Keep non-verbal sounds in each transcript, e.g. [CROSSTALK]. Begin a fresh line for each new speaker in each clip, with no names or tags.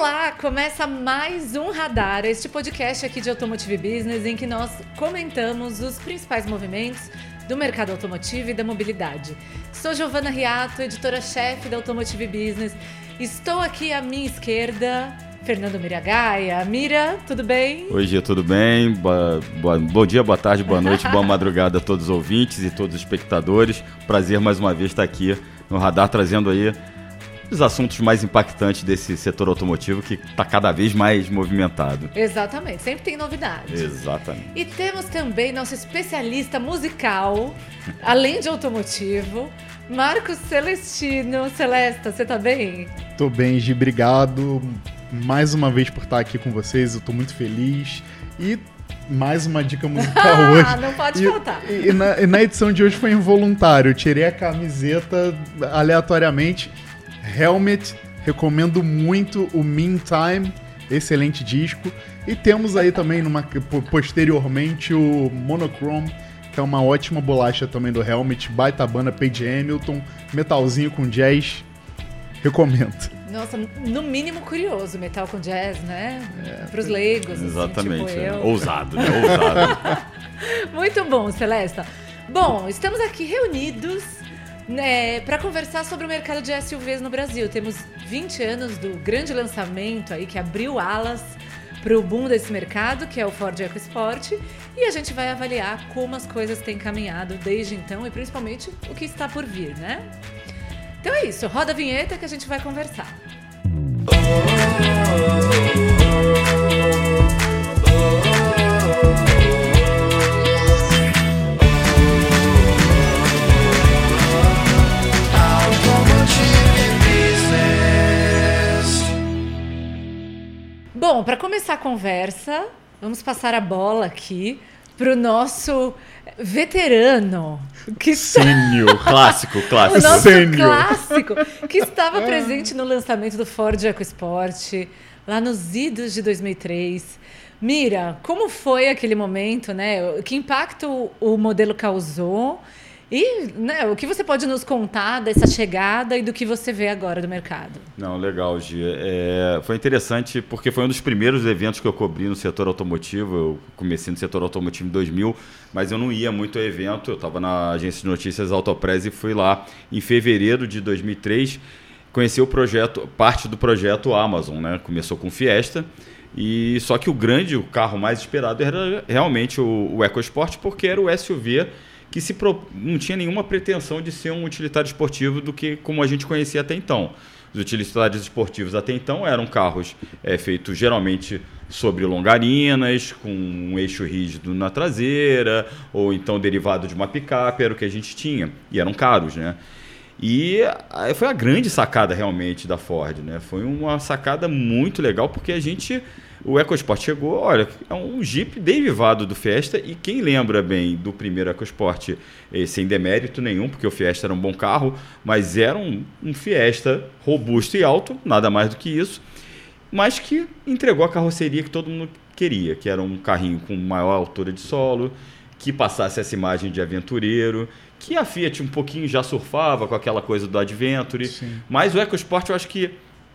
Olá, começa mais um Radar, este podcast aqui de Automotive Business em que nós comentamos os principais movimentos do mercado automotivo e da mobilidade. Sou Giovana Riato, editora-chefe da Automotive Business. Estou aqui à minha esquerda, Fernando Miragaia. Mira, tudo bem?
Oi, dia, tudo bem? Boa, boa, bom dia, boa tarde, boa noite, boa [LAUGHS] madrugada a todos os ouvintes e todos os espectadores. Prazer mais uma vez estar aqui no Radar trazendo aí os assuntos mais impactantes desse setor automotivo que está cada vez mais movimentado.
Exatamente, sempre tem novidade.
Exatamente.
E temos também nosso especialista musical, [LAUGHS] além de automotivo, Marcos Celestino. Celesta, você tá bem?
Tô bem, Gi, obrigado mais uma vez por estar aqui com vocês, eu tô muito feliz. E mais uma dica musical [LAUGHS] hoje.
Ah, não pode
e,
faltar.
E, e, na, e na edição de hoje foi involuntário, eu tirei a camiseta aleatoriamente Helmet, recomendo muito o Meantime, excelente disco. E temos aí também, numa, posteriormente, o Monochrome, que é uma ótima bolacha também do Helmet, baita banda, Page Hamilton, metalzinho com jazz, recomendo.
Nossa, no mínimo curioso, metal com jazz, né? É, Para os leigos. Assim,
Exatamente.
Assim, tipo
é. Ousado, né? Ousado. [LAUGHS]
Muito bom, Celesta. Bom, estamos aqui reunidos né, para conversar sobre o mercado de SUVs no Brasil. Temos 20 anos do grande lançamento aí que abriu alas para o boom desse mercado, que é o Ford EcoSport, e a gente vai avaliar como as coisas têm caminhado desde então e principalmente o que está por vir, né? Então é isso, roda a vinheta que a gente vai conversar. Bom, para começar a conversa, vamos passar a bola aqui para o nosso veterano.
Que Sênior, clássico, [LAUGHS] clássico.
O nosso clássico, que estava presente no lançamento do Ford EcoSport, lá nos idos de 2003. Mira, como foi aquele momento, né? Que impacto o modelo causou? E né, o que você pode nos contar dessa chegada e do que você vê agora do mercado?
Não, legal, Gia. É, foi interessante porque foi um dos primeiros eventos que eu cobri no setor automotivo. Eu comecei no setor automotivo em 2000, mas eu não ia muito ao evento. Eu estava na agência de notícias Autopress e fui lá em fevereiro de 2003 conhecer o projeto, parte do projeto Amazon, né? Começou com Fiesta. E só que o grande, o carro mais esperado era realmente o, o EcoSport, porque era o SUV que se pro... não tinha nenhuma pretensão de ser um utilitário esportivo do que como a gente conhecia até então. Os utilitários esportivos até então eram carros é, feitos geralmente sobre longarinas, com um eixo rígido na traseira, ou então derivado de uma picape, era o que a gente tinha. E eram caros, né? E foi a grande sacada realmente da Ford, né? Foi uma sacada muito legal porque a gente o EcoSport chegou, olha, é um Jeep derivado do Fiesta e quem lembra bem do primeiro EcoSport, eh, sem demérito nenhum, porque o Fiesta era um bom carro, mas era um, um Fiesta robusto e alto, nada mais do que isso, mas que entregou a carroceria que todo mundo queria, que era um carrinho com maior altura de solo, que passasse essa imagem de aventureiro, que a Fiat um pouquinho já surfava com aquela coisa do Adventure, Sim. mas o EcoSport eu acho que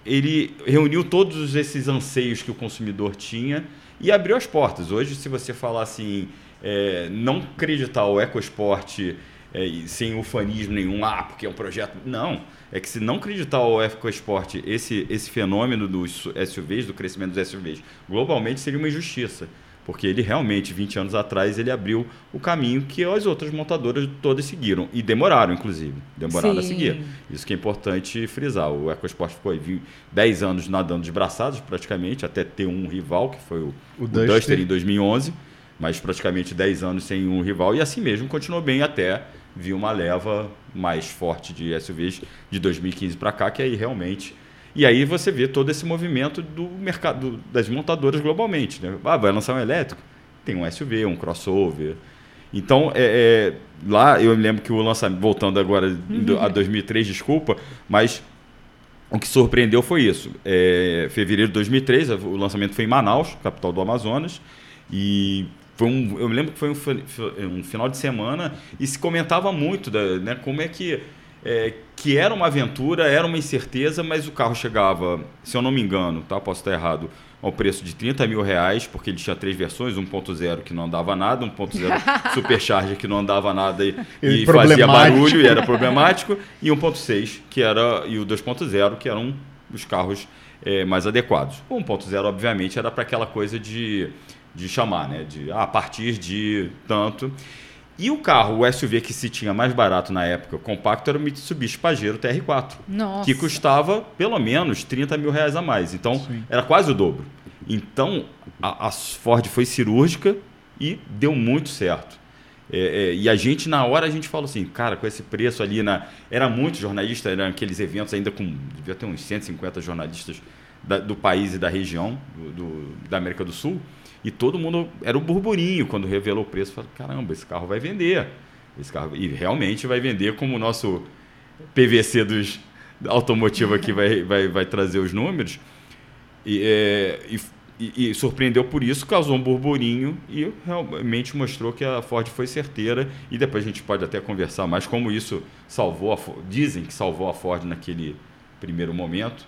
ele reuniu todos esses anseios que o consumidor tinha e abriu as portas. Hoje, se você falar assim, é, não acreditar o EcoSport é, sem ufanismo nenhum, ah, porque é um projeto. Não. É que se não acreditar o EcoSport, esse, esse fenômeno dos SUVs, do crescimento dos SUVs, globalmente seria uma injustiça porque ele realmente, 20 anos atrás, ele abriu o caminho que as outras montadoras todas seguiram, e demoraram, inclusive, demoraram Sim. a seguir. Isso que é importante frisar. O EcoSport ficou 10 anos nadando de braçados, praticamente, até ter um rival, que foi o, o, o Duster. Duster em 2011, mas praticamente 10 anos sem um rival, e assim mesmo continuou bem até vir uma leva mais forte de SUVs de 2015 para cá, que aí realmente e aí você vê todo esse movimento do mercado das montadoras globalmente. Né? Ah, vai lançar um elétrico? Tem um SUV, um crossover. Então, é, é, lá eu me lembro que o lançamento, voltando agora uhum. a 2003, desculpa, mas o que surpreendeu foi isso. É, fevereiro de 2003, o lançamento foi em Manaus, capital do Amazonas, e foi um, eu me lembro que foi um, um final de semana e se comentava muito da, né, como é que é, que era uma aventura, era uma incerteza, mas o carro chegava, se eu não me engano, tá? posso estar errado, ao preço de 30 mil reais, porque ele tinha três versões, 1.0 que não andava nada, 1.0 [LAUGHS] Supercharger que não andava nada e, e fazia barulho e era problemático, e 1.6 que era e o 2.0 que eram os carros é, mais adequados. O 1.0 obviamente era para aquela coisa de, de chamar, né? De ah, a partir de tanto. E o carro, o SUV que se tinha mais barato na época, compacto, era o Mitsubishi Pajero TR4.
Nossa.
Que custava pelo menos 30 mil reais a mais. Então, Sim. era quase o dobro. Então, a, a, Ford foi cirúrgica e deu muito certo. É, é, e a gente, na hora, a gente falou assim, cara, com esse preço ali, na, era muito jornalista, eram aqueles eventos ainda com, devia ter uns 150 jornalistas da, do país e da região, do, do, da América do Sul. E todo mundo era um burburinho quando revelou o preço. Falei, caramba, esse carro vai vender. Esse carro e realmente vai vender como o nosso PVC dos automotivo aqui vai, vai, vai trazer os números. E, é, e, e, surpreendeu por isso, causou um burburinho e realmente mostrou que a Ford foi certeira. E depois a gente pode até conversar mais como isso salvou a. Dizem que salvou a Ford naquele primeiro momento,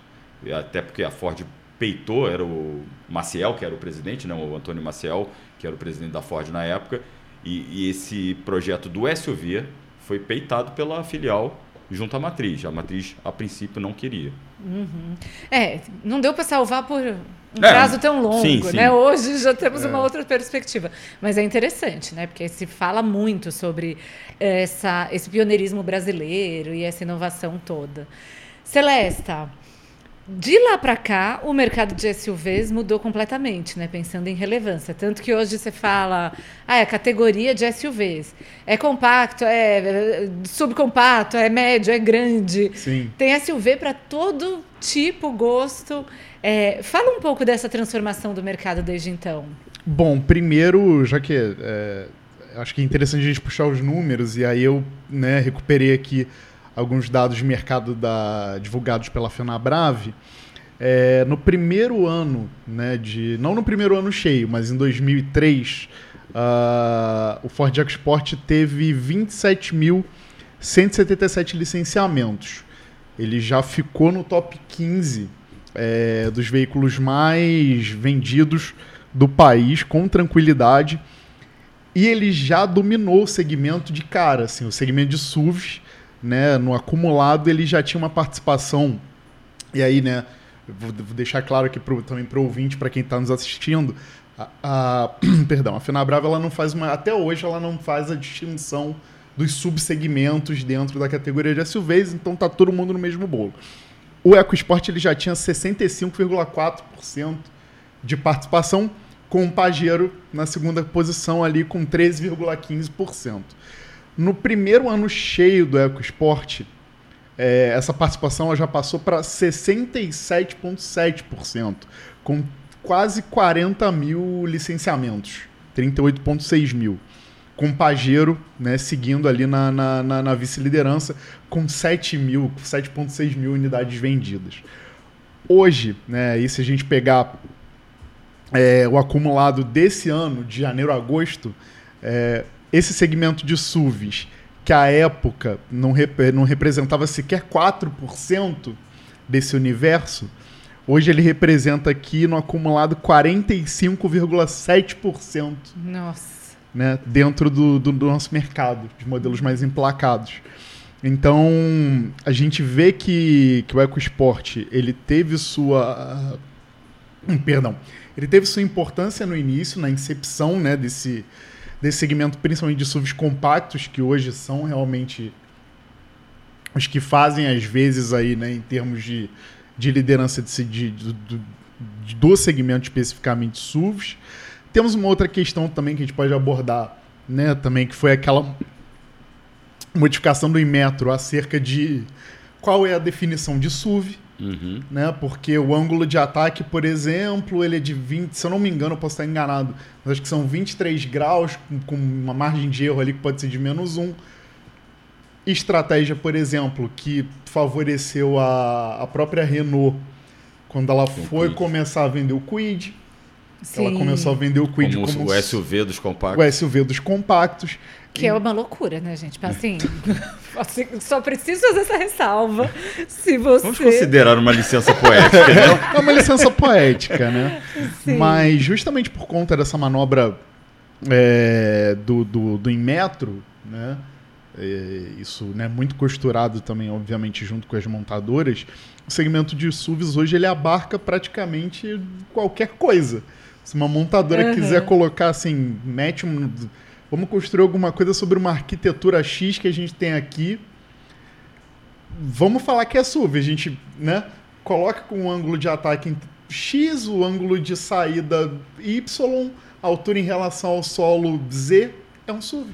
até porque a Ford peitou era o Maciel, que era o presidente, né, o Antônio Maciel, que era o presidente da Ford na época, e, e esse projeto do SUV foi peitado pela filial junto à matriz. A matriz, a princípio, não queria.
Uhum. É, não deu para salvar por um é, prazo tão longo, sim, sim. né? Hoje já temos é. uma outra perspectiva. Mas é interessante, né? Porque se fala muito sobre essa, esse pioneirismo brasileiro e essa inovação toda. Celesta, de lá para cá, o mercado de SUVs mudou completamente, né? Pensando em relevância. Tanto que hoje você fala, ah, é a categoria de SUVs. É compacto, é subcompacto, é médio, é grande.
Sim.
Tem SUV para todo tipo, gosto. É, fala um pouco dessa transformação do mercado desde então.
Bom, primeiro, já que é, acho que é interessante a gente puxar os números, e aí eu né, recuperei aqui alguns dados de mercado da, divulgados pela FenaBrave, é, no primeiro ano, né, de, não no primeiro ano cheio, mas em 2003, uh, o Ford EcoSport teve 27.177 licenciamentos. Ele já ficou no top 15 é, dos veículos mais vendidos do país, com tranquilidade. E ele já dominou o segmento de cara, assim, o segmento de SUVs né, no acumulado ele já tinha uma participação. E aí, né, vou, deixar claro aqui pro, também para o ouvinte, para quem está nos assistindo, a, a, [CLEARS THROAT] perdão, a Fenabrava ela não faz uma, até hoje ela não faz a distinção dos subsegmentos dentro da categoria de SUVs, então tá todo mundo no mesmo bolo. O EcoSport ele já tinha 65,4% de participação, com o Pajero na segunda posição ali com 13,15%. No primeiro ano cheio do EcoSport, é, essa participação já passou para 67,7%, com quase 40 mil licenciamentos, 38,6 mil. Com Pajero né, seguindo ali na, na, na, na vice-liderança, com 7 mil, 7,6 mil unidades vendidas. Hoje, né, e se a gente pegar é, o acumulado desse ano, de janeiro a agosto, é, esse segmento de SUVs, que à época não, rep não representava sequer 4% desse universo, hoje ele representa aqui no acumulado 45,7%.
Nossa.
Né, dentro do, do, do nosso mercado, de modelos mais emplacados. Então, a gente vê que, que o EcoSport ele teve sua. Perdão. Ele teve sua importância no início, na incepção né, desse, desse segmento, principalmente de SUVs compactos, que hoje são realmente os que fazem, às vezes, aí, né, em termos de, de liderança de, de, de, do segmento especificamente SUVs. Temos uma outra questão também que a gente pode abordar, né, também, que foi aquela modificação do Inmetro acerca de qual é a definição de SUV, Uhum. Né? Porque o ângulo de ataque, por exemplo, ele é de 20, se eu não me engano, eu posso estar enganado, mas acho que são 23 graus, com, uma margem de erro ali que pode ser de menos 1. Estratégia, por exemplo, que favoreceu a, a própria Renault quando ela foi começar a vender o Quid. Sim. Ela começou a vender o Quid como,
como o SUV dos compactos.
O SUV dos compactos.
Que é uma loucura, né, gente? Assim, [LAUGHS] só preciso fazer essa ressalva. Se você...
Vamos considerar uma licença poética, né? [LAUGHS]
É uma licença poética, né? Sim. Mas justamente por conta dessa manobra é, do, do, do Inmetro, né? É, isso é né, muito costurado também, obviamente, junto com as montadoras. O segmento de SUVs hoje ele abarca praticamente qualquer coisa. Se uma montadora uhum. quiser colocar assim, mete um Vamos construir alguma coisa sobre uma arquitetura X que a gente tem aqui. Vamos falar que é SUV. A gente né, coloca com o ângulo de ataque X, o ângulo de saída Y, a altura em relação ao solo Z, é um SUV.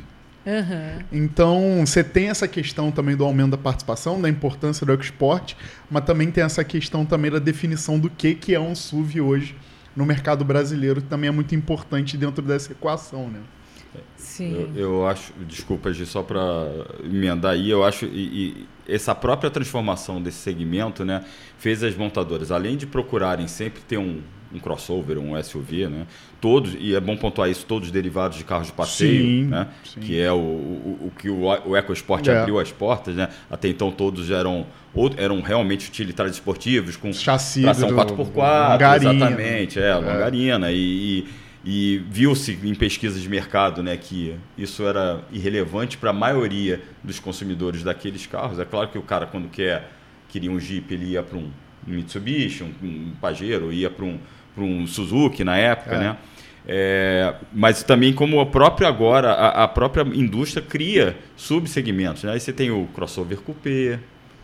Uhum.
Então, você tem essa questão também do aumento da participação, da importância do export, mas também tem essa questão também da definição do que, que é um SUV hoje no mercado brasileiro, também é muito importante dentro dessa equação, né?
Sim.
Eu, eu acho, desculpa, Gi, só para emendar aí, eu acho e, e, essa própria transformação desse segmento, né, fez as montadoras, além de procurarem sempre ter um, um crossover, um SUV, né, todos e é bom pontuar isso, todos derivados de carros de passeio, sim, né, sim. que é o, o, o que o, o EcoSport é. abriu as portas, né, até então todos eram eram realmente utilitários esportivos com
chassi
tração 4x4, exatamente, é, é. longarina e, e e viu-se em pesquisas de mercado né, que isso era irrelevante para a maioria dos consumidores daqueles carros. É claro que o cara, quando quer queria um Jeep, ele ia para um Mitsubishi, um, um Pajero, ia para um, um Suzuki na época, é. né? É, mas também como a própria agora, a, a própria indústria cria subsegmentos. Né? Aí você tem o crossover coupé,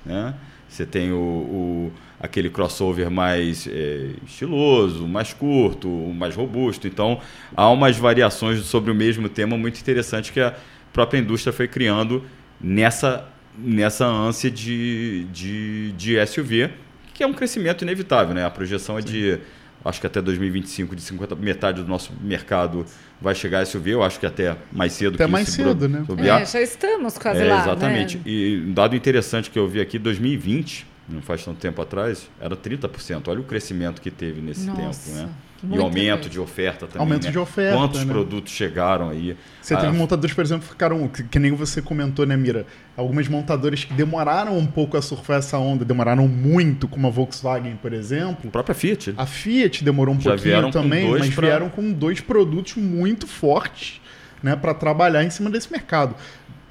né? você tem o, o aquele crossover mais é, estiloso, mais curto, mais robusto. Então, há umas variações sobre o mesmo tema muito interessantes que a própria indústria foi criando nessa, nessa ânsia de, de, de SUV, que é um crescimento inevitável. Né? A projeção é de, acho que até 2025, de 50, metade do nosso mercado vai chegar a SUV, eu acho que até mais cedo
até
que
mais cedo, né?
É, já estamos quase é, lá.
Exatamente.
Né?
E um dado interessante que eu vi aqui, 2020, não faz tanto tempo atrás, era 30%. Olha o crescimento que teve nesse Nossa, tempo, né? E aumento de oferta também.
Aumento
né?
de oferta.
Quantos
né?
produtos chegaram aí?
Você ah, teve montadores, por exemplo, que ficaram, que, que, nem você comentou, né, Mira? Algumas montadoras que demoraram um pouco a surfar essa onda, demoraram muito, como a Volkswagen, por exemplo. A
própria Fiat.
A Fiat demorou um Já pouquinho também, mas pra... vieram com dois produtos muito fortes né, para trabalhar em cima desse mercado.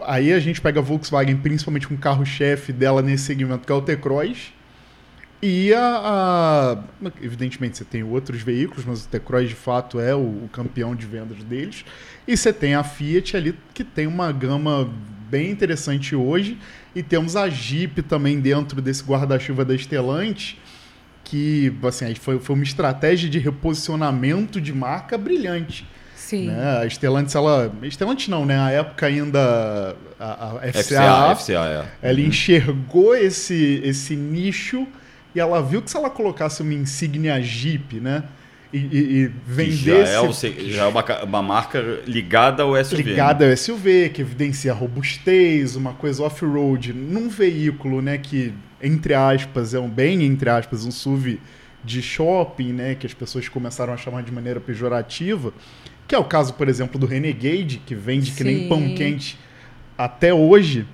Aí a gente pega a Volkswagen, principalmente com o carro-chefe dela nesse segmento, que é o T-Cross e a, a, Evidentemente, você tem outros veículos, mas o T-Cross de fato é o, o, campeão de vendas deles. E você tem a Fiat ali, que tem uma gama bem interessante hoje. E temos a Jeep também dentro desse guarda-chuva da Stellantis, que assim, foi, foi uma estratégia de reposicionamento de marca brilhante.
Sim.
Né? A Stellantis, ela. Stellantis não, né? A época ainda. A, a FCA,
FCA, FCA
é. ela uhum. enxergou esse, esse nicho e ela viu que se ela colocasse uma insígnia Jeep, né? E, e, e vendesse. Já
é, o, já é uma, uma, marca ligada ao SUV.
Ligada né? ao SUV, que evidencia robustez, uma coisa off-road, num veículo, né? Que, entre aspas, é um bem, entre aspas, um SUV de shopping, né? Que as pessoas começaram a chamar de maneira pejorativa. Que é o caso, por exemplo, do Renegade, que vende Sim. que nem pão quente até hoje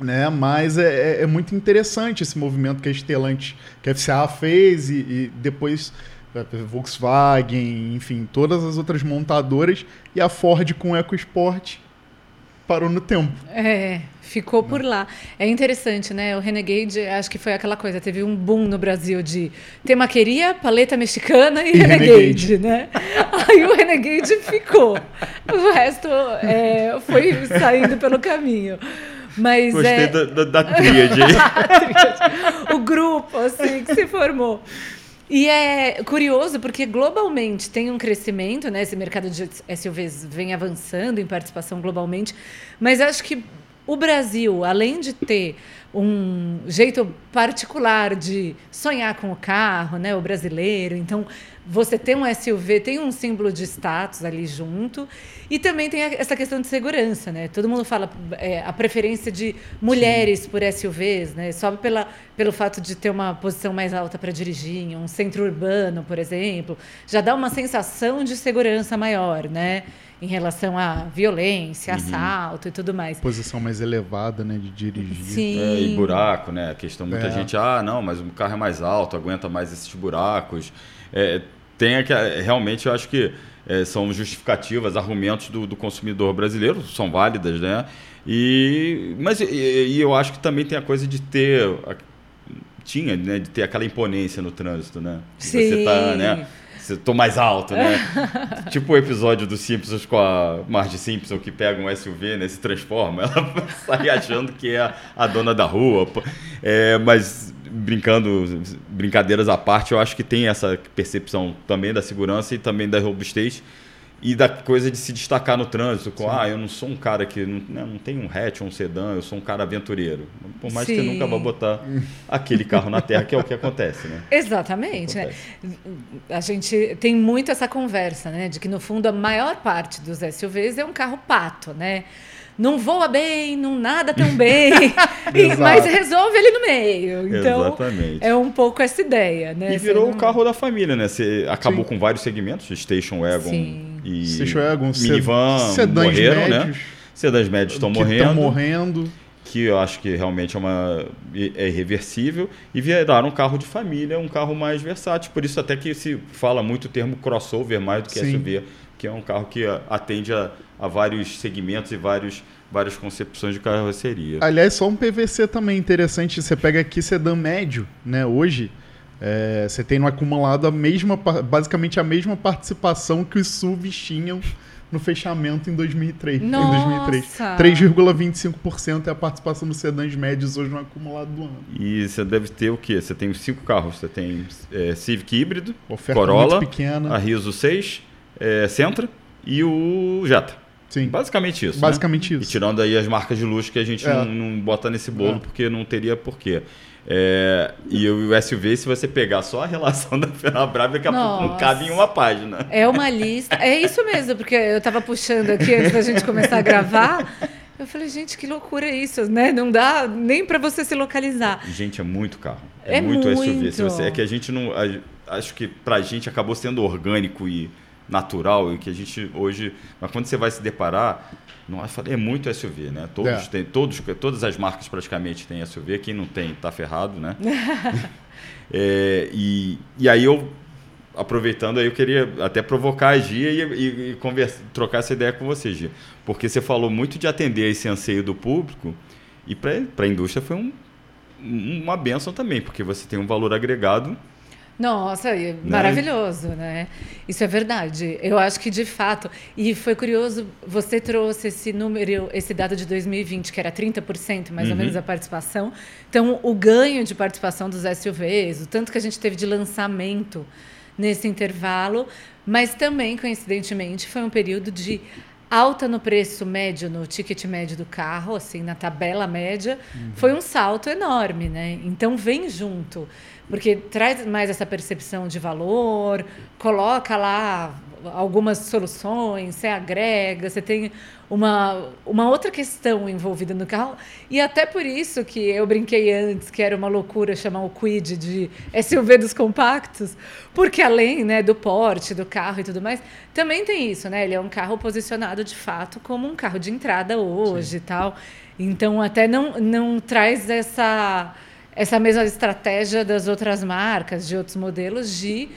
né? Mas é, é, é, muito interessante esse movimento que a Stellantis, que a FCA fez e, e depois é, Volkswagen, enfim, todas as outras montadoras e a Ford com o EcoSport parou no tempo.
É, ficou por lá. É interessante, né? O Renegade, acho que foi aquela coisa, teve um boom no Brasil de temaqueria, paleta mexicana e, e Renegade, Renegade, né? [LAUGHS] Aí o Renegade ficou. O resto é, foi saindo pelo caminho. Mas
Gostei
é...
da, da, [LAUGHS] da tríade.
o grupo, assim, que se formou. E é curioso porque globalmente tem um crescimento, né? Esse mercado de SUVs vem avançando em participação globalmente, mas acho que o Brasil, além de ter um jeito particular de sonhar com o carro, né, o brasileiro, então você tem um SUV, tem um símbolo de status ali junto, e também tem essa questão de segurança, né? Todo mundo fala é, a preferência de mulheres Sim. por SUVs, né? Só pela, pelo fato de ter uma posição mais alta para dirigir, em um centro urbano, por exemplo, já dá uma sensação de segurança maior, né? Em relação à violência, uhum. assalto e tudo mais.
Posição mais elevada, né, de dirigir.
Sim.
É, e buraco, né? A questão, muita é. gente, ah, não, mas o carro é mais alto, aguenta mais esses buracos. É, tem aqui, realmente, eu acho que é, são justificativas, argumentos do, do, consumidor brasileiro, são válidas, né? E, mas e, e, eu acho que também tem a coisa de ter. Tinha, né? De ter aquela imponência no trânsito, né?
Sim.
Você tá, né? Tô mais alto, né? [LAUGHS] tipo o episódio dos Simpsons com a Marge Simpson que pega um SUV, né? Se transforma, ela [LAUGHS] sai achando que é a, a dona da rua. É, mas brincando, brincadeiras à parte, eu acho que tem essa percepção também da segurança e também da robustez e da coisa de se destacar no trânsito, com, Sim. ah, eu não sou um cara que não, né, não tem um hatch ou um sedã, eu sou um cara aventureiro. Por mais Sim. que você nunca vá botar aquele carro na terra, que é o que acontece, né? [LAUGHS]
Exatamente. Né? A gente tem muito essa conversa, né? De que, no fundo, a maior parte dos SUVs é um carro pato, né? não voa bem, não nada tão [LAUGHS] bem, [LAUGHS] mas resolve ele no meio. Então, Exatamente. é um pouco essa ideia, né?
E virou não... o carro da família, né? Você acabou Sim. com vários segmentos, Station Wagon Sim. E
Station Wagon,
minivan
sedãs morreram, né?
médios, né? Sedãs médios estão morrendo. Estão
morrendo.
Que eu acho que realmente é, uma, é irreversível. E viraram um carro de família, um carro mais versátil. Por isso até que se fala muito o termo crossover mais do que Sim. SUV que é um carro que atende a, a vários segmentos e vários, várias concepções de carroceria.
Aliás, só um PVC também interessante. Você pega aqui sedã médio, né? Hoje, é, você tem no acumulado a mesma, basicamente a mesma participação que os SUVs tinham no fechamento em 2003.
Nossa. Em
3,25% é a participação dos sedãs médios hoje no acumulado do ano.
E você deve ter o quê? Você tem cinco carros. Você tem é, Civic híbrido, Oferta Corolla, a Rizzo 6, é, Sentra e o Jetta.
Sim.
Basicamente isso.
Né? Basicamente
né?
isso.
E tirando aí as marcas de luxo que a gente é. não, não, bota nesse bolo é. porque não teria porquê. É, e o SUV, se você pegar só a relação [LAUGHS] da Fenabrave, daqui a Nossa. pouco não cabe em uma página.
É uma lista. É isso mesmo, porque eu estava puxando aqui antes da gente começar a gravar. Eu falei, gente, que loucura isso, né? Não dá nem para você se localizar.
Gente, é muito carro. É, é muito, muito, SUV. Se você, é que a gente não. A, acho que pra gente acabou sendo orgânico e natural e que a gente hoje, mas quando você vai se deparar, nossa, é muito SUV, né? Todos é. têm, todos, todas as marcas praticamente têm SUV, quem não tem está ferrado, né? [LAUGHS] [LAUGHS] é, e, e aí eu aproveitando aí eu queria até provocar a Gia e, e, e conversa, trocar essa ideia com você, Gia, porque você falou muito de atender esse anseio do público e para a indústria foi um, uma benção também, porque você tem um valor agregado
nossa, né? maravilhoso, né? Isso é verdade. Eu acho que de fato. E foi curioso, você trouxe esse número, esse dado de 2020, que era 30% mais uhum. ou menos a participação. Então, o ganho de participação dos SUVs, o tanto que a gente teve de lançamento nesse intervalo, mas também, coincidentemente, foi um período de alta no preço médio, no ticket médio do carro, assim, na tabela média, uhum. foi um salto enorme, né? Então, vem junto porque traz mais essa percepção de valor, coloca lá algumas soluções, você agrega, você tem uma, uma outra questão envolvida no carro. E até por isso que eu brinquei antes que era uma loucura chamar o Quid de SUV dos compactos, porque além né, do porte do carro e tudo mais, também tem isso, né? Ele é um carro posicionado de fato como um carro de entrada hoje Sim. e tal. Então até não, não traz essa essa mesma estratégia das outras marcas, de outros modelos, de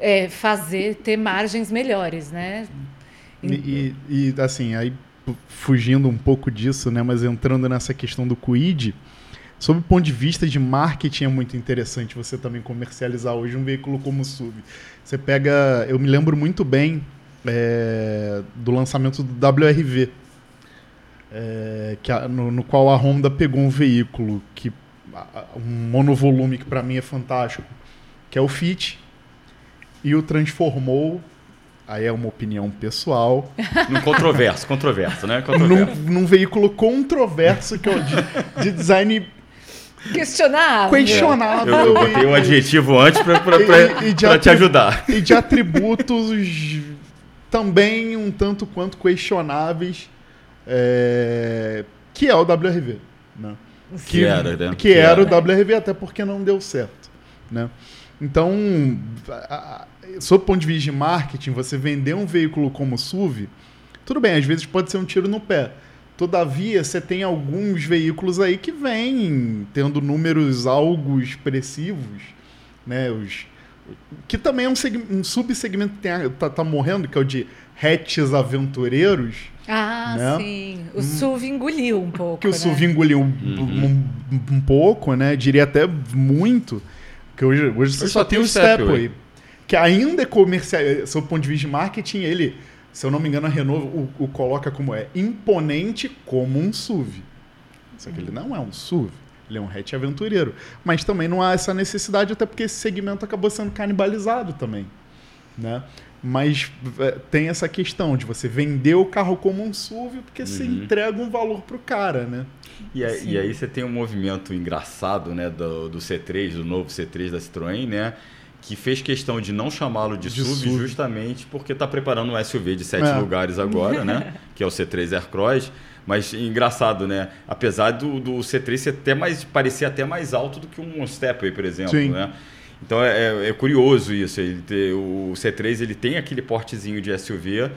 é, fazer, ter margens melhores, né?
E, e, e, assim, aí fugindo um pouco disso, né, mas entrando nessa questão do Quid, sob o ponto de vista de marketing é muito interessante você também comercializar hoje um veículo como o SUV. Você pega, eu me lembro muito bem é, do lançamento do WRV, é, que a, no, no qual a Honda pegou um veículo que um monovolume que para mim é fantástico, que é o Fit, e o transformou aí é uma opinião pessoal. [LAUGHS]
Num controverso, controverso, né? Controverso.
Num, num veículo controverso que o de, de design
Questionável.
questionável.
Eu, eu botei um
e-
adjetivo antes pra te ajudar.
e de atributos também um tanto quanto questionáveis, é, que é o WRV. Né?
Que era, né?
Que,
Que
era, o WRV, até porque não deu certo. Né? Então, a- a- sob o ponto de vista de marketing, você vender um veículo como SUV, tudo bem, às vezes pode ser um tiro no pé. Todavia, você tem alguns veículos aí que vêm tendo números algo expressivos, né? Os, que também é um, um subsegmento que tem a- tá, tá morrendo, que é o de hatches aventureiros,
Ah,
Né?
sim. O SUV engoliu um pouco.
que o
né?
SUV engoliu um, um- um pouco, né? Diria até muito, que hoje, hoje você
Hoje
só
só
tem o
Stepway.
Stepway, que ainda é comercial, sob o ponto de vista de marketing, ele, se eu não me engano, a Renault o, o coloca como é imponente como um SUV. Só que ele não é um SUV. Ele é um hatch aventureiro. Mas também não há essa necessidade, até porque esse segmento acabou sendo canibalizado também. Né? Mas é, tem essa questão de você vender o carro como um SUV porque você
Uhum.
entrega um valor pro cara, né?
E aí,
Sim.
e aí você tem um movimento engraçado, né, do, do C3, do novo C3 da Citroën, né, que fez questão de não chamá-lo de,
De
SUV,
SUV.
justamente porque está preparando um SUV de sete
É.
lugares agora, né, [LAUGHS] que é o C3 Aircross. Mas engraçado, né? Apesar do, do C3 ser até mais, parecer até mais alto do que um Stepway, por exemplo,
Sim.
né? Então é, é curioso isso. Ele ter, o C3 ele tem aquele portezinho de SUV,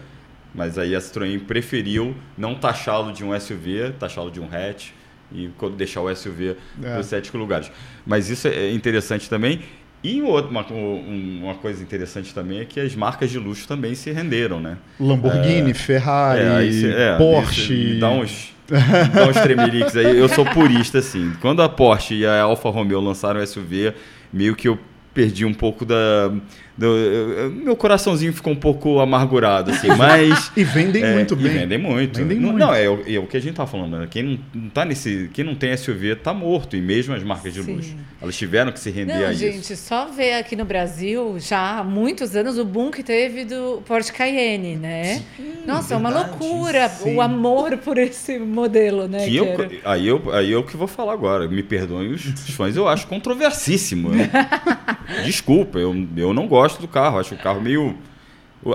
mas aí a Citroën preferiu não taxá-lo de um SUV, taxá-lo de um hatch e deixar o SUV
É.
para sete lugares. Mas isso é interessante também. E uma, um- uma coisa interessante também é que as marcas de luxo também se renderam, né?
Lamborghini, Ferrari,
aí cê- é,
Porsche.
dá uns, dá uns tremeliques aí. Eu sou purista, assim. Quando a Porsche e a Alfa Romeo lançaram o SUV, meio que eu perdi um pouco da. Do- eu- meu coraçãozinho ficou um pouco amargurado, assim, mas. [LAUGHS]
E vendem
É,
muito
e
bem.
vendem muito.
Vendem
não,
muito.
não, é, o- é o que a gente tá falando, né? Quem não, não tá nesse. Quem não tem SUV tá morto. E mesmo as marcas de
Sim.
luxo. Elas tiveram que se render
Não,
a
gente,
isso.
só ver aqui no Brasil, já há muitos anos, o boom que teve do Porsche Cayenne, né? Nossa, é uma loucura
sim.
o amor por esse modelo, né?
Que
que
eu, aí, eu, aí eu que vou falar agora. Me perdoem os fãs, eu acho controversíssimo. né? [LAUGHS] Desculpa, eu, eu não gosto do carro. Acho o carro meio.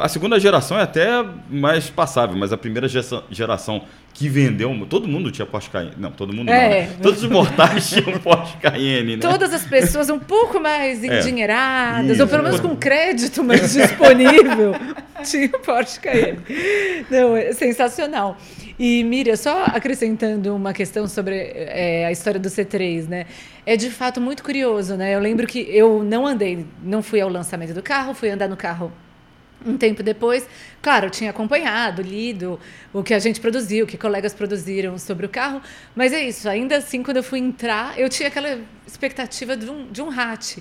A segunda geração é até mais passável, mas a primeira geração que vendeu. Todo mundo tinha Porsche Cayenne. Não, todo mundo
É.
não. né? Todos os mortais [LAUGHS] tinham Porsche Cayenne, né?
Todas as pessoas um pouco mais
É.
endinheiradas,
Isso.
ou pelo menos com crédito mais [LAUGHS] disponível, tinha o Porsche Cayenne. Não, é sensacional. E, Miriam, só acrescentando uma questão sobre é, a história do C3, né? É de fato muito curioso, né? Eu lembro que eu não andei, não fui ao lançamento do carro, fui andar no carro um tempo depois, claro, eu tinha acompanhado, lido o que a gente produziu, o que colegas produziram sobre o carro, mas é isso, ainda assim, quando eu fui entrar, eu tinha aquela expectativa de um, de um hatch.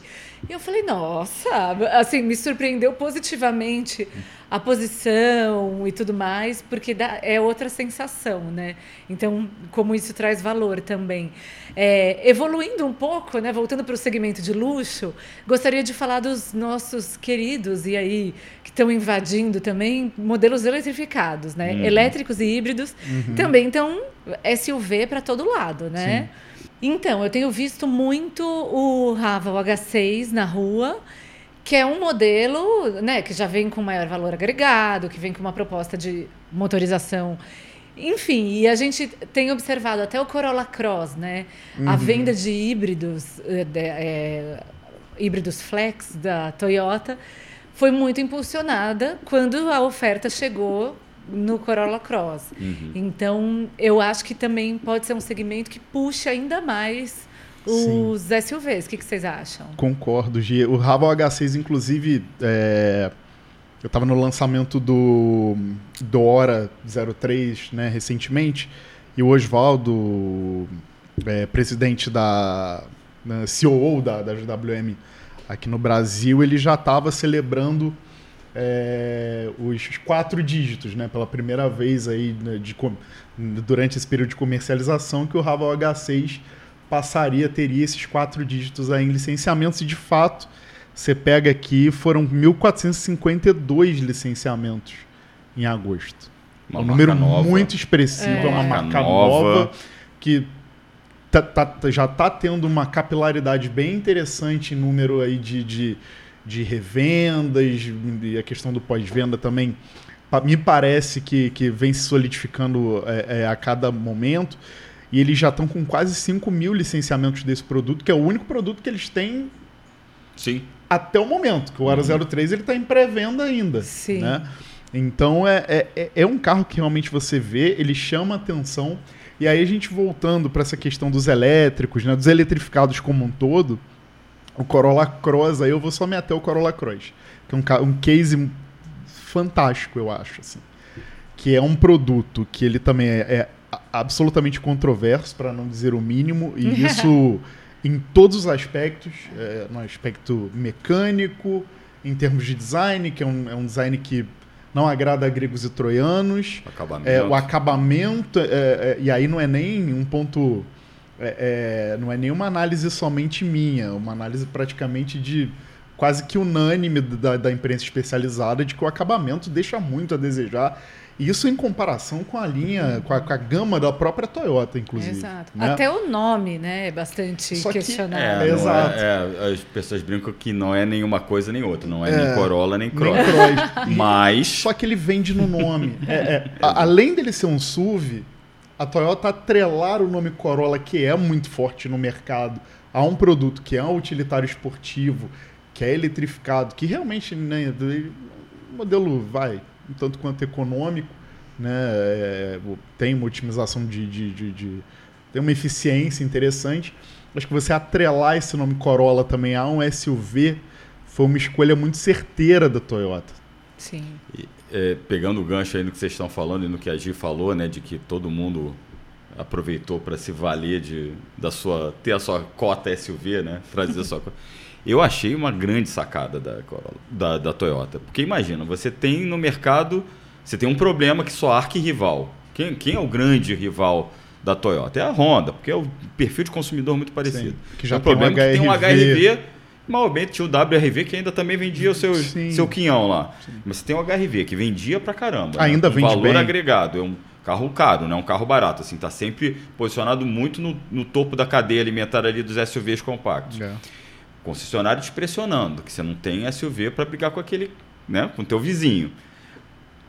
E eu falei, nossa, assim, me surpreendeu positivamente a posição e tudo mais, porque dá- é outra sensação, né? Então, como isso traz valor também. É, evoluindo um pouco, né, voltando para o segmento de luxo, gostaria de falar dos nossos queridos e aí que estão invadindo também modelos eletrificados, né?
Uhum.
Elétricos e híbridos também estão SUV para todo lado, né? Então, eu tenho visto muito o Raval H6 na rua, que é um modelo né, que já vem com maior valor agregado, que vem com uma proposta de motorização. Enfim, e a gente tem observado até o Corolla Cross, né? A venda de híbridos, eh, de- eh, híbridos flex da Toyota, foi muito impulsionada quando a oferta chegou no Corolla Cross. Então, eu acho que também pode ser um segmento que puxa ainda mais os SUVs. O que, que vocês acham?
Concordo, G. O Raval H6, inclusive, é, eu estava no lançamento do, do Hora 03, né, recentemente, e o Oswaldo, é, presidente da né, COO da, da GWM aqui no Brasil, ele já estava celebrando é, os quatro dígitos, né, pela primeira vez aí né, de, durante esse período de comercialização que o Raval H6 passaria, teria esses quatro dígitos aí em licenciamentos e de fato Você pega aqui, foram 1.452 licenciamentos em agosto.
Uma
um número
nova.
muito expressivo, é, uma
Marca
marca
nova.
nova, que tá- tá- já está tendo uma capilaridade bem interessante em número aí de, de, de revendas, e a questão do pós-venda também me parece que, que vem se solidificando é, é, a cada momento. E eles já estão com quase 5 mil licenciamentos desse produto, que é o único produto que eles têm
Sim.
até o momento, que o Aro 03 ele está em pré-venda ainda.
Sim.
Né? Então é, é, é- é um carro que realmente você vê, ele chama atenção. E aí a gente voltando para essa questão dos elétricos, né, dos eletrificados como um todo, o Corolla Cross, aí eu vou só me até o Corolla Cross, que é um, um case fantástico, eu acho. Assim. Que é um produto que ele também é, é absolutamente controverso, para não dizer o mínimo, e [LAUGHS] isso em todos os aspectos, é, no aspecto mecânico, em termos de design, que é um, é um design que não agrada a gregos e troianos,
Acabamento.
é, o acabamento, é, é, e aí não é nem um ponto. é, é, não é nem uma análise somente minha, é uma análise praticamente de quase que unânime da, da imprensa especializada de que o acabamento deixa muito a desejar. Isso em comparação com a linha, com a, com a gama da própria Toyota, inclusive.
Exato.
né?
Até o nome, né, é bastante
Só que-
questionável.
É, não
Exato.
é- é, as pessoas brincam que não é nenhuma coisa nem outra. Não é,
É.
nem Corolla nem
Nem
Cross.
Cross. E- [LAUGHS]
Mas.
Só que ele vende no nome. É, é, a- além dele ser um SUV, a Toyota atrelar o nome Corolla, que é muito forte no mercado, a um produto que é um utilitário esportivo, que é eletrificado, que realmente né, modelo vai um tanto quanto econômico, né, é, tem uma otimização de, de- de- de- tem uma eficiência interessante. Acho que você atrelar esse nome Corolla também a um SUV foi uma escolha muito certeira da Toyota.
Sim.
É, pegando o gancho aí no que vocês estão falando e no que a Gi falou, né, de que todo mundo aproveitou para se valer de da sua ter a sua cota SUV, né, trazer a sua [LAUGHS] cota. Eu achei uma grande sacada da Corolla, da, da Toyota, porque imagina, você tem no mercado, você tem um problema que só arqui-rival. Quem, quem é o grande rival da Toyota? É a Honda, porque é o perfil de consumidor muito parecido.
Sim, que já
o
tem um
problema é que tem um
HRV.
HRV Malmente tinha o WRV que ainda também vendia o seu,
Sim.
seu quinhão lá. Mas você tem o HRV que vendia pra caramba.
Ainda
né? Um
vende
valor
bem.
agregado. É um carro caro, não é um carro barato. Assim, tá sempre posicionado muito no, no topo da cadeia alimentar ali dos SUVs compactos.
É.
Concessionário te pressionando, que você não tem SUV para brigar com aquele, né, com o teu vizinho.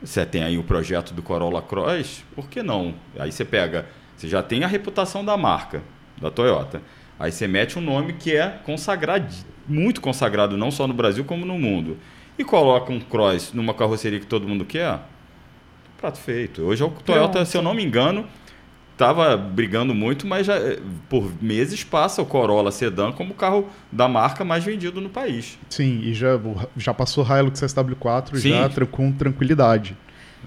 Você tem aí o projeto do Corolla Cross, por que não? Aí você pega, você já tem a reputação da marca, da Toyota. Aí você mete um nome que é consagrado, muito consagrado, não só no Brasil como no mundo. E coloca um Cross numa carroceria que todo mundo quer, prato feito. Hoje o Toyota,
Pronto.
se eu não me engano, estava brigando muito, mas já, eh, por meses passa o Corolla Sedan como o carro da marca mais vendido no país.
Sim, e já, já passou Hilux SW4
Sim.
já tra- com tranquilidade.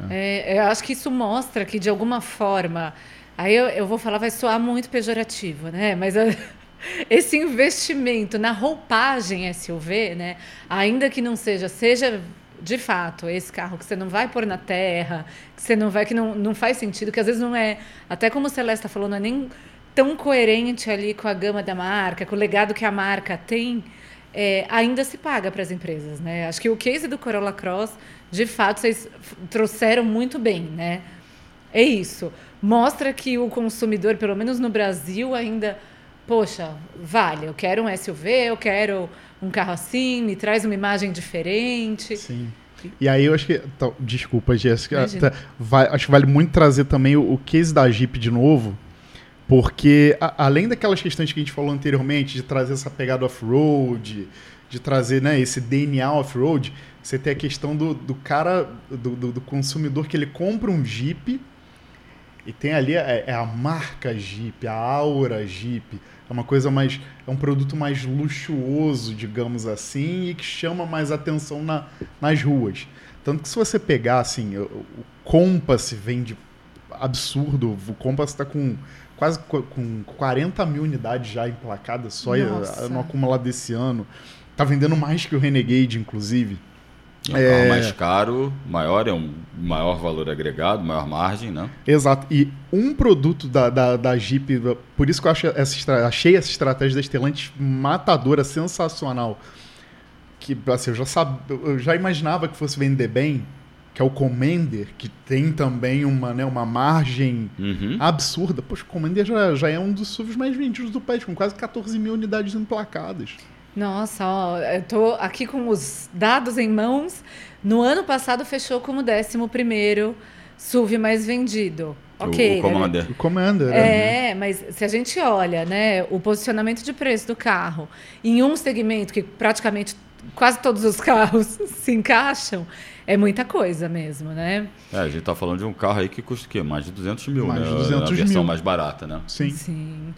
É, eu acho que isso mostra que, de alguma forma, aí eu, eu vou falar, vai soar muito pejorativo, né? Mas [LAUGHS] esse investimento na roupagem SUV, né? Ainda que não seja, seja de fato esse carro que você não vai pôr na terra, que você não vai, que não, não faz sentido, que às vezes não é, até como o Celeste está falando, não é nem tão coerente ali com a gama da marca, com o legado que a marca tem, é, ainda se paga para as empresas, né? Acho que o case do Corolla Cross, de fato, vocês trouxeram muito bem, né? É isso. Mostra que o consumidor, pelo menos no Brasil, ainda, poxa, vale, eu quero um SUV, eu quero um carro assim, me traz uma imagem diferente.
Sim. E aí eu acho que. tá, desculpa, Jéssica. Tá, vai- acho que vale muito trazer também o, o case da Jeep de novo. Porque a- além daquelas questões que a gente falou anteriormente, de trazer essa pegada off-road, de trazer né, esse DNA off-road, você tem a questão do, do cara, do, do- do consumidor que ele compra um Jeep e tem ali é, é a marca Jeep, a aura Jeep. É uma coisa mais. É um produto mais luxuoso, digamos assim, e que chama mais atenção na, nas ruas. Tanto que se você pegar, assim, o, Compass vende absurdo. O Compass está com quase co- com 40 mil unidades já emplacadas só
Nossa.
no acumulado desse ano. Tá vendendo mais que o Renegade, inclusive.
É um
É.
carro mais caro, maior, é um maior valor agregado, maior margem, né?
Exato. E um produto da, da, da Jeep, por isso que eu acho essa, achei essa estratégia da Stellantis matadora, sensacional. que assim, eu já sab... eu já imaginava que fosse vender bem, que é o Commander, que tem também uma, né, uma margem
Uhum.
absurda. Poxa, o Commander já, já é um dos SUVs mais vendidos do país, com quase 14 mil unidades emplacadas.
Nossa, ó, eu tô aqui com os dados em mãos. No ano passado fechou como 11º SUV mais vendido.
O-
Ok.
o Commander.
O Commander, né?
É, mas se a gente olha, né, o posicionamento de preço do carro em um segmento que praticamente quase todos os [LAUGHS] carros se encaixam, é muita coisa mesmo, né?
É, a gente tá falando de um carro aí que custa o quê? Mais de 200 mil,
Mais
né?
de 200
a versão
mil.
mais barata, né?
Sim.
Sim.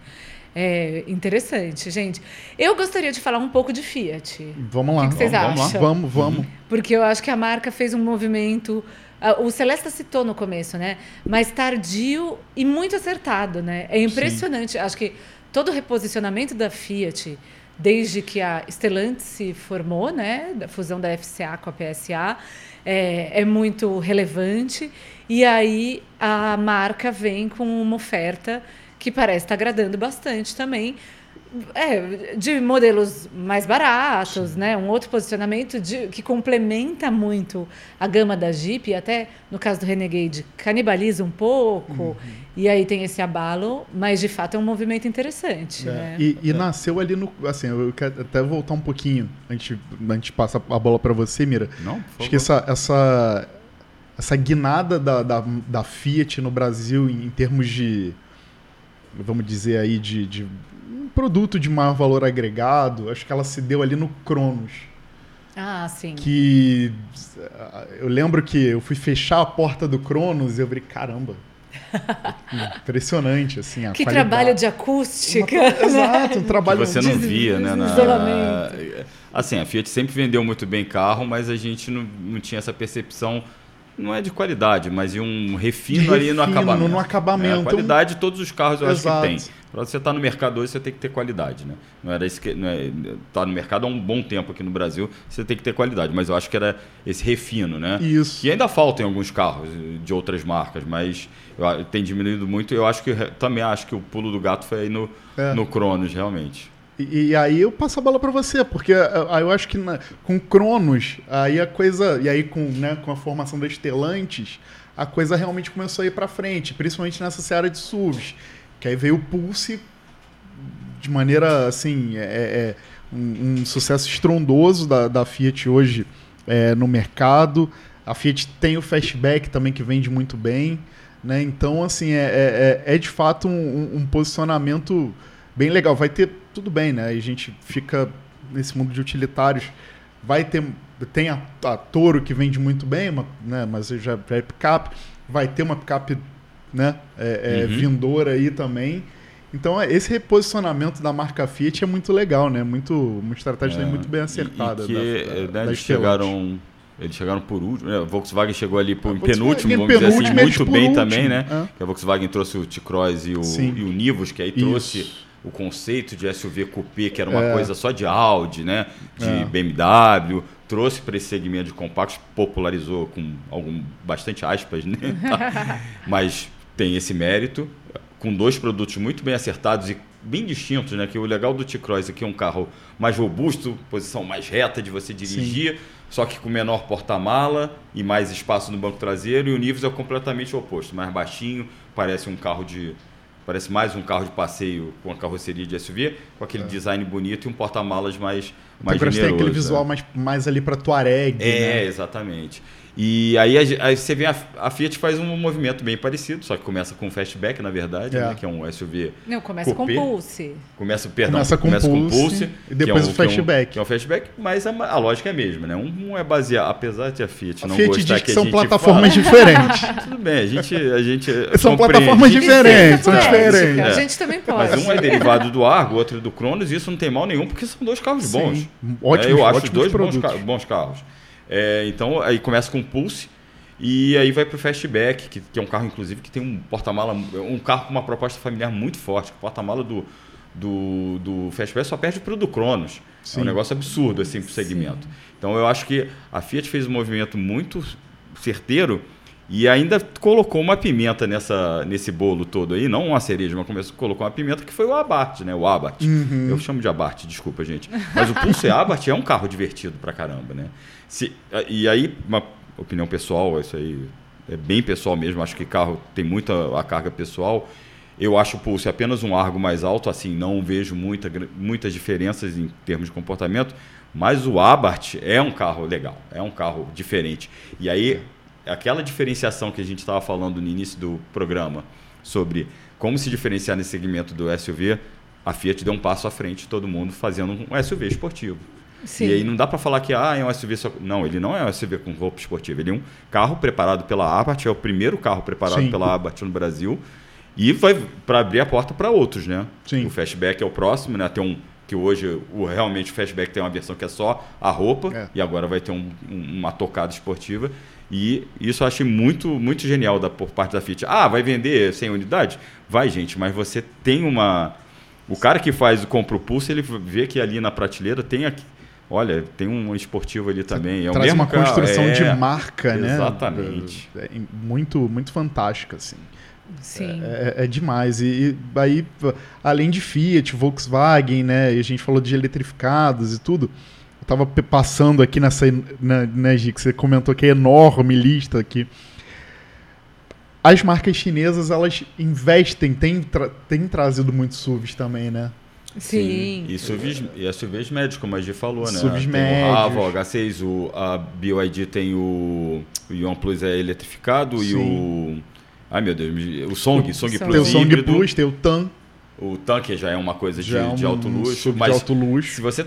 É interessante, gente. Eu gostaria de falar um pouco de Fiat.
Vamos lá.
O que que vocês
vamos,
acham?
Vamos, vamos.
Porque eu acho que a marca fez um movimento. O Celesta citou no começo, né? Mas tardio e muito acertado, né? É impressionante. Acho que todo o reposicionamento da Fiat, desde que a Stellantis se formou, né? Da fusão da FCA com a PSA, é, é muito relevante. E aí a marca vem com uma oferta que parece estar agradando bastante também. É, de modelos mais baratos, né? Um outro posicionamento de- que complementa muito a gama da Jeep, e até no caso do Renegade, canibaliza um pouco, e aí tem esse abalo, mas de fato é um movimento interessante.
É,
né?
E, e nasceu ali no. Assim, eu quero até voltar um pouquinho antes, antes de passar a bola para você, Mira.
Não? Por
Acho que essa, essa, essa guinada da, da, da Fiat no Brasil em, em termos de. Vamos dizer aí, de, de um produto de maior valor agregado, acho que ela se deu ali no Cronos.
Ah, sim.
Que eu lembro que eu fui fechar a porta do Cronos e eu falei, caramba. Impressionante, assim. A
Que
qualidade.
trabalho de acústica.
Uma- Exato, um
que
trabalho
você não
de
via, né? Na...
isolamento.
Assim, a Fiat sempre vendeu muito bem carro, mas a gente não, não tinha essa percepção, não é de qualidade, mas de um refino,
De
ali no acabamento.
no acabamento.
né? A qualidade todos os carros eu
Exato.
acho que tem. Para você estar no mercado hoje, você tem que ter qualidade, né? Não era isso que, não é, tá no mercado há um bom tempo aqui no Brasil, você tem que ter qualidade, mas eu acho que era esse refino, né?
Isso.
Que ainda falta em alguns carros de outras marcas, mas eu, tem diminuído muito. Eu acho que também acho que o pulo do gato foi aí no,
É.
no Cronos, realmente.
E, e aí eu passo a bola para você, porque ah, eu acho que na- com Cronos, aí a coisa. E aí com, né, com a formação da Stellantis, a coisa realmente começou a ir para frente, principalmente nessa seara de SUVs. Que aí veio o Pulse de maneira assim. É, é, um, um sucesso estrondoso da, da Fiat hoje é, no mercado. A Fiat tem o Fastback também, que vende muito bem. Né? Então, assim, é, é, é de fato um- um posicionamento bem legal. Vai ter tudo bem, né? A gente fica nesse mundo de utilitários. Vai ter. Tem a, a Toro que vende muito bem, uma- né? mas já, já é picape. Vai ter uma picape né? é, é,
Uhum.
vindoura aí também. Então, é, esse reposicionamento da marca Fiat é muito legal, né? Muito, uma estratégia
É,
muito bem acertada.
E, que,
da-
eh,
da-
né, eles chegaram. Eles chegaram por último. né, A Volkswagen chegou ali por,
A
em penúltimo, vamos dizer assim,
penúltimo,
muito bem
último,
também, né?
é.
Que a Volkswagen trouxe o T-Cross e e o Nivus, que aí
Isso.
O conceito de SUV coupé, que era uma
É.
coisa só de Audi, né? De
É.
BMW, trouxe para esse segmento de compactos, popularizou com algum bastante aspas, né? [LAUGHS] Mas tem esse mérito, com dois produtos muito bem acertados e bem distintos, né? Que o legal do T-Cross aqui é um carro mais robusto, posição mais reta de você dirigir, só que com menor porta-mala e mais espaço no banco traseiro. E o Nivus é completamente oposto, mais baixinho, parece um carro de parece mais um carro de passeio com a carroceria de SUV, com aquele design bonito e um porta-malas mais mais
Então,
generoso.
tem aquele
né?
visual mais, mais ali para Tuareg.
É,
né?
exatamente. E aí, a- aí você vê a, a Fiat faz um movimento bem parecido, só que começa com o Fastback, na verdade,
É.
né, que é um SUV.
Não, começa
Coupé.
com Pulse.
Começa, perdão,
Começa com Pulse, e depois
que
o
que um-
Fastback.
que é o Fastback, mas a, a lógica é a mesma, né? Um, um é baseado, apesar de a Fiat
A
não
Fiat
gostar
diz que
a
são
gente
plataformas
fala,
diferentes. [LAUGHS]
Tudo bem, a gente, a gente [LAUGHS]
São plataformas diferentes, são diferentes.
A
É.
gente também pode.
Mas um é derivado do Argo, o outro é do Cronos, e isso não tem mal nenhum, porque são dois carros
Sim,
bons.
ótimos-
É, eu acho
ótimos
dois bons, bons carros. É, então, aí começa com o Pulse, e aí vai pro Fastback, que, que é um carro, inclusive, que tem um porta-mala, um carro com uma proposta familiar muito forte. O porta-mala do, do, do Fastback só perde pro do Cronos. É
Sim.
um negócio absurdo, assim, pro segmento. Então, eu acho que a Fiat fez um movimento muito certeiro E ainda colocou uma pimenta nessa, nesse bolo todo aí, não uma cereja, mas começou, colocou uma pimenta que foi o Abarth, né? O Abarth.
Uhum.
Eu chamo de Abarth, desculpa, gente. Mas o Pulse Abarth é um carro divertido pra caramba, né? Se, e aí, uma opinião pessoal, isso aí é bem pessoal mesmo, acho que carro tem muita a carga pessoal. Eu acho o Pulse apenas um argo mais alto, assim, não vejo muita, muitas diferenças em termos de comportamento, mas o Abarth é um carro legal, é um carro diferente. E aí aquela diferenciação que a gente estava falando no início do programa sobre como se diferenciar nesse segmento do SUV, a Fiat deu um passo à frente, todo mundo fazendo um SUV esportivo. Sim. E aí não dá para falar que ah, é um SUV só... Não, ele não é um SUV com roupa esportiva. Ele é um carro preparado pela Abarth, é o primeiro carro preparado Sim. pela Abarth no Brasil. E vai para abrir a porta para outros, né? Sim. O Fastback é o próximo, né? Tem um que hoje o, realmente o Fastback tem uma versão que é só a roupa é. e agora vai ter um, um, uma tocada esportiva. E isso eu achei muito, muito genial da, por parte da Fiat. Ah, vai vender 100 unidades? Vai, gente, mas você tem uma. O cara que faz o compra o pulso, ele vê que ali na prateleira tem aqui. Olha, tem um esportivo ali também. É
Traz uma carro. construção é, de marca,
né? Exatamente.
É, é muito, muito fantástica, assim.
Sim.
É, é, é demais. E, e, aí, além de Fiat, Volkswagen, né? E a gente falou de eletrificados e tudo tava passando aqui nessa, né, né, Gi, que você comentou que é enorme lista aqui. As marcas chinesas, elas investem, têm, tra têm trazido muitos SUVs também, né?
Sim. Sim.
E SUVs, e SUVs médios, como a Gi falou, né?
SUVs
tem
médios.
o Rava, o H6, o, a BYD tem o, o OnePlus é eletrificado Sim. e o... Ai, meu Deus, o Song, o Song Plus
Tem o Song híbrido. Plus, tem o TAN.
O tanque já é uma coisa de,
é um
de alto luxo,
mas de alto luxo.
se você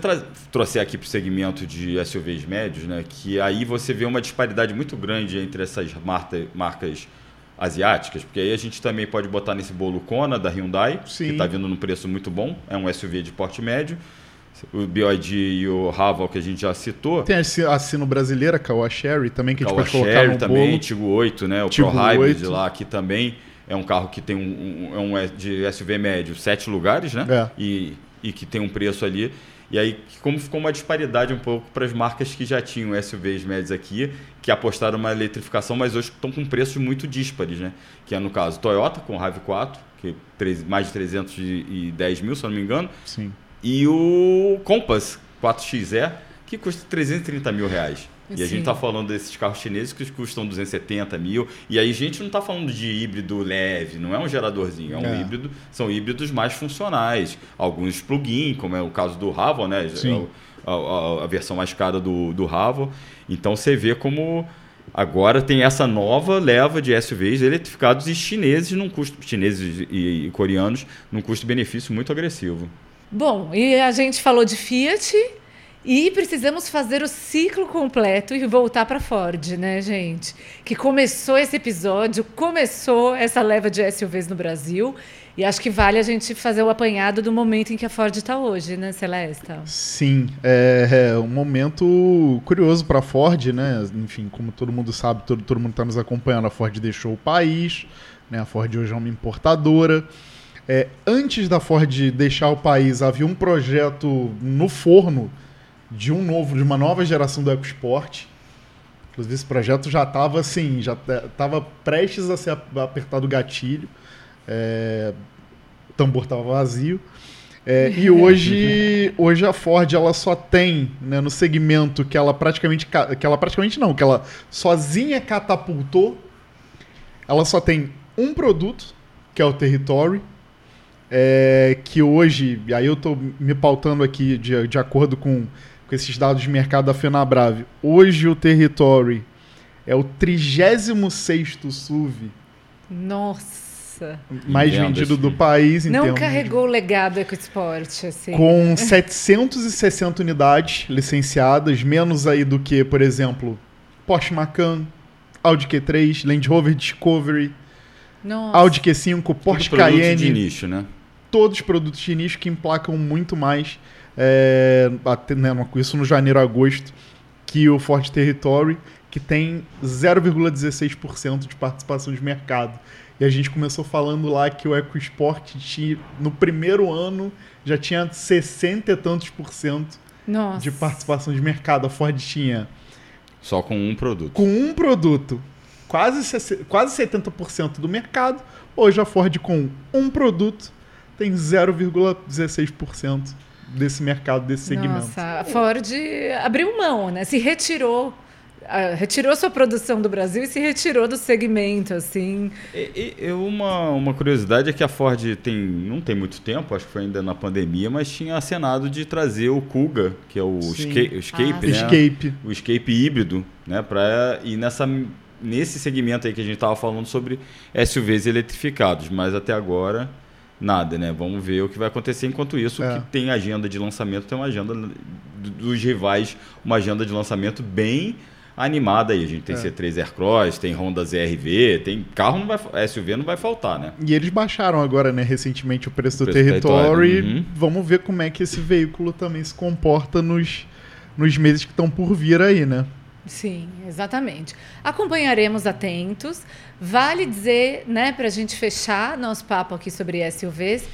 trouxer aqui para o segmento de SUVs médios, né, que aí você vê uma disparidade muito grande entre essas marca, marcas asiáticas, porque aí a gente também pode botar nesse bolo Kona da Hyundai, Sim. que está vindo num preço muito bom, é um SUV de porte médio. O BYD e o Haval que a gente já citou.
Tem a sino brasileira, Kawa Sherry também, que a gente
pode
colocar no
também,
bolo.
Tigo 8, né? O Tigo Pro Hybrid 8. lá aqui também é um carro que tem um, é um de SUV médio, sete lugares, né?
É.
E, e que tem um preço ali. E aí, como ficou uma disparidade um pouco para as marcas que já tinham SUVs médios aqui, que apostaram uma eletrificação, mas hoje estão com preços muito díspares, né? Que é no caso Toyota com RAV4, que é mais de 310 mil, se eu não me engano.
Sim.
E o Compass 4XE, que custa 330 mil reais. E Sim. a gente está falando desses carros chineses que custam 270 mil. E aí a gente não está falando de híbrido leve, não é um geradorzinho, é um é. híbrido, são híbridos mais funcionais. Alguns plug-in, como é o caso do Ravo, né?
Sim.
A, a, a, versão mais cara do, do Ravo. Então você vê como agora tem essa nova leva de SUVs eletrificados e chineses num custo chineses e, e coreanos num custo-benefício muito agressivo.
Bom, e a gente falou de Fiat, e precisamos fazer o ciclo completo e voltar para Ford, né, gente? Que começou esse episódio, começou essa leva de SUVs no Brasil. E acho que vale a gente fazer o apanhado do momento em que a Ford está hoje, né, Celesta?
Sim, é, é um momento curioso para a Ford, né? Enfim, como todo mundo sabe, todo, todo mundo está nos acompanhando, a Ford deixou o país, né? A Ford hoje é uma importadora. É, antes da Ford deixar o país, havia um projeto no forno de um novo, de uma nova geração do EcoSport. Inclusive, esse projeto já estava assim, já estava prestes a ser apertado o gatilho. É, o tambor estava vazio. É, e [LAUGHS] hoje, hoje a Ford ela só tem né, no segmento que ela praticamente que ela praticamente não, que ela sozinha catapultou, ela só tem um produto que é o Territory, é, que hoje, aí eu estou me pautando aqui de, de acordo com com esses dados de mercado da FenaBrave. Hoje o Territory é o 36 SUV.
Nossa!
Mais vendido do país.
Não carregou de... o legado EcoSport. Assim.
Com 760 unidades licenciadas, menos aí do que, por exemplo, Porsche Macan, Audi Q3, Land Rover Discovery,
Nossa.
Audi Q5, Porsche Tudo Cayenne.
de nicho, né?
Todos produtos de nicho que emplacam muito mais é, né, isso no janeiro, agosto, que o Ford Territory, que tem 0,16% de participação de mercado. E a gente começou falando lá que o EcoSport tinha, no primeiro ano já tinha 60 e tantos por cento
Nossa.
de participação de mercado. A Ford tinha.
Só com um produto.
Com um produto. quase, quase 70% do mercado. Hoje a Ford com um produto tem 0,16% desse mercado, desse segmento.
Nossa, a Ford abriu mão, né? Se retirou retirou sua produção do Brasil e se retirou do segmento, assim.
E, e, uma, uma curiosidade é que a Ford tem, não tem muito tempo, acho que foi ainda na pandemia, mas tinha acenado de trazer o Kuga, que é o, escape, o escape, ah, né?
Escape.
O escape híbrido, né? Pra, e nessa, nesse segmento aí que a gente estava falando sobre SUVs eletrificados, mas até agora nada, né? Vamos ver o que vai acontecer. Enquanto isso, é. que tem agenda de lançamento, tem uma agenda dos rivais, uma agenda de lançamento bem animada aí. A gente tem é. C3 Aircross, tem Honda ZRV, tem carro não vai SUV não vai faltar, né?
E eles baixaram agora, né, recentemente o preço o do preço Territory. Uhum. Vamos ver como é que esse veículo também se comporta nos, nos meses que estão por vir aí, né?
Sim, exatamente. Acompanharemos atentos. Vale dizer, né, para a gente fechar nosso papo aqui sobre SUVs,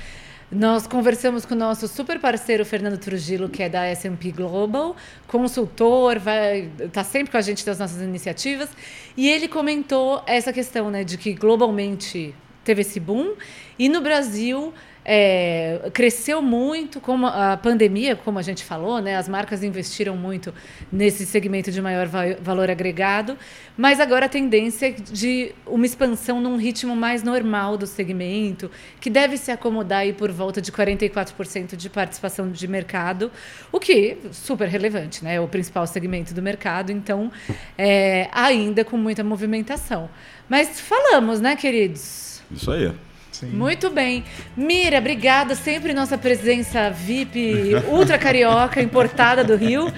nós conversamos com o nosso super parceiro Fernando Trujillo, que é da S&P Global, consultor, vai tá sempre com a gente das nossas iniciativas, e ele comentou essa questão, né, de que globalmente teve esse boom e no Brasil é, cresceu muito com a pandemia, como a gente falou, né? As marcas investiram muito nesse segmento de maior va valor agregado, mas agora a tendência de uma expansão num ritmo mais normal do segmento, que deve se acomodar aí por volta de 44% de participação de mercado, o que é super relevante, né? É o principal segmento do mercado, então é, ainda com muita movimentação. Mas falamos, né, queridos?
Isso aí.
Sim. Muito bem. Mira, obrigada. Sempre nossa presença VIP ultra carioca, importada do Rio.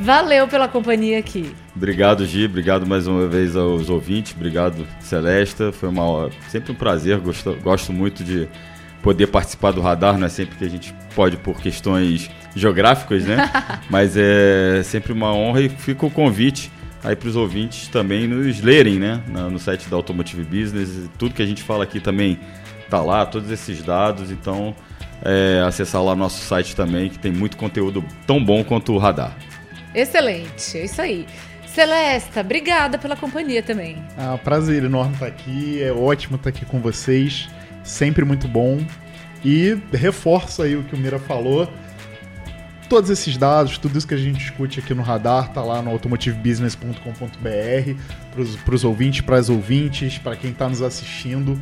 Valeu pela companhia aqui.
Obrigado, Gi. Obrigado mais uma vez aos ouvintes. Obrigado, Celesta. Foi uma, sempre um prazer. Gosto, gosto muito de poder participar do radar. Não é sempre que a gente pode por questões geográficas, né? [LAUGHS] Mas é sempre uma honra e fica o convite aí para os ouvintes também nos lerem, né? No site da Automotive Business. Tudo que a gente fala aqui também tá lá, todos esses dados. Então, é, acessar lá nosso site também, que tem muito conteúdo tão bom quanto o Radar.
Excelente, é isso aí. Celesta, obrigada pela companhia também.
Ah, prazer enorme estar aqui, é ótimo estar aqui com vocês, sempre muito bom. E reforço aí o que o Mira falou. Todos esses dados, tudo isso que a gente discute aqui no radar, tá lá no automotivebusiness.com.br para os ouvintes, para as ouvintes, para quem está nos assistindo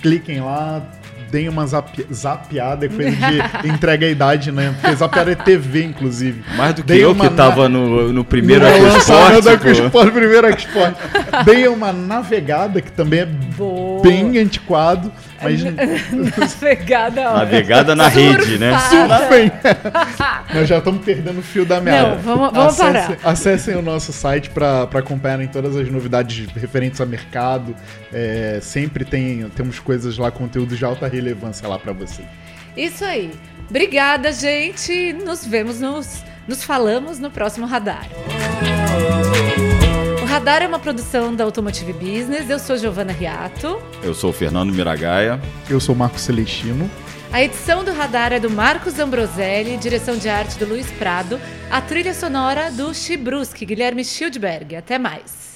cliquem lá, deem uma zap, zapiada, é coisa de [LAUGHS] entrega a idade, né? Porque zapiada é TV, inclusive.
Mais do que Deem eu que tava no, no primeiro no
Export. No primeiro Export. Deem uma navegada, que também é Boa. bem antiquado. Mas... [LAUGHS]
navegada,
Navegada na
Surfada.
rede, né?
Surfem. [LAUGHS] Nós já estamos perdendo o fio da meada.
Não, vamos, vamos acessem, parar.
Acessem o nosso site para acompanharem todas as novidades referentes ao mercado. É, sempre tem, temos coisas lá, conteúdo de alta relevância lá para vocês.
Isso aí. Obrigada, gente. Nos vemos, nos, nos falamos no próximo Radar. Radar é uma produção da Automotive Business. Eu sou Giovana Riato.
Eu sou o Fernando Miragaia.
Eu sou Marcos Celestino.
A edição do Radar é do Marcos Ambroselli, direção de arte do Luiz Prado, a trilha sonora do Chibruski, Guilherme Schildberg. Até mais.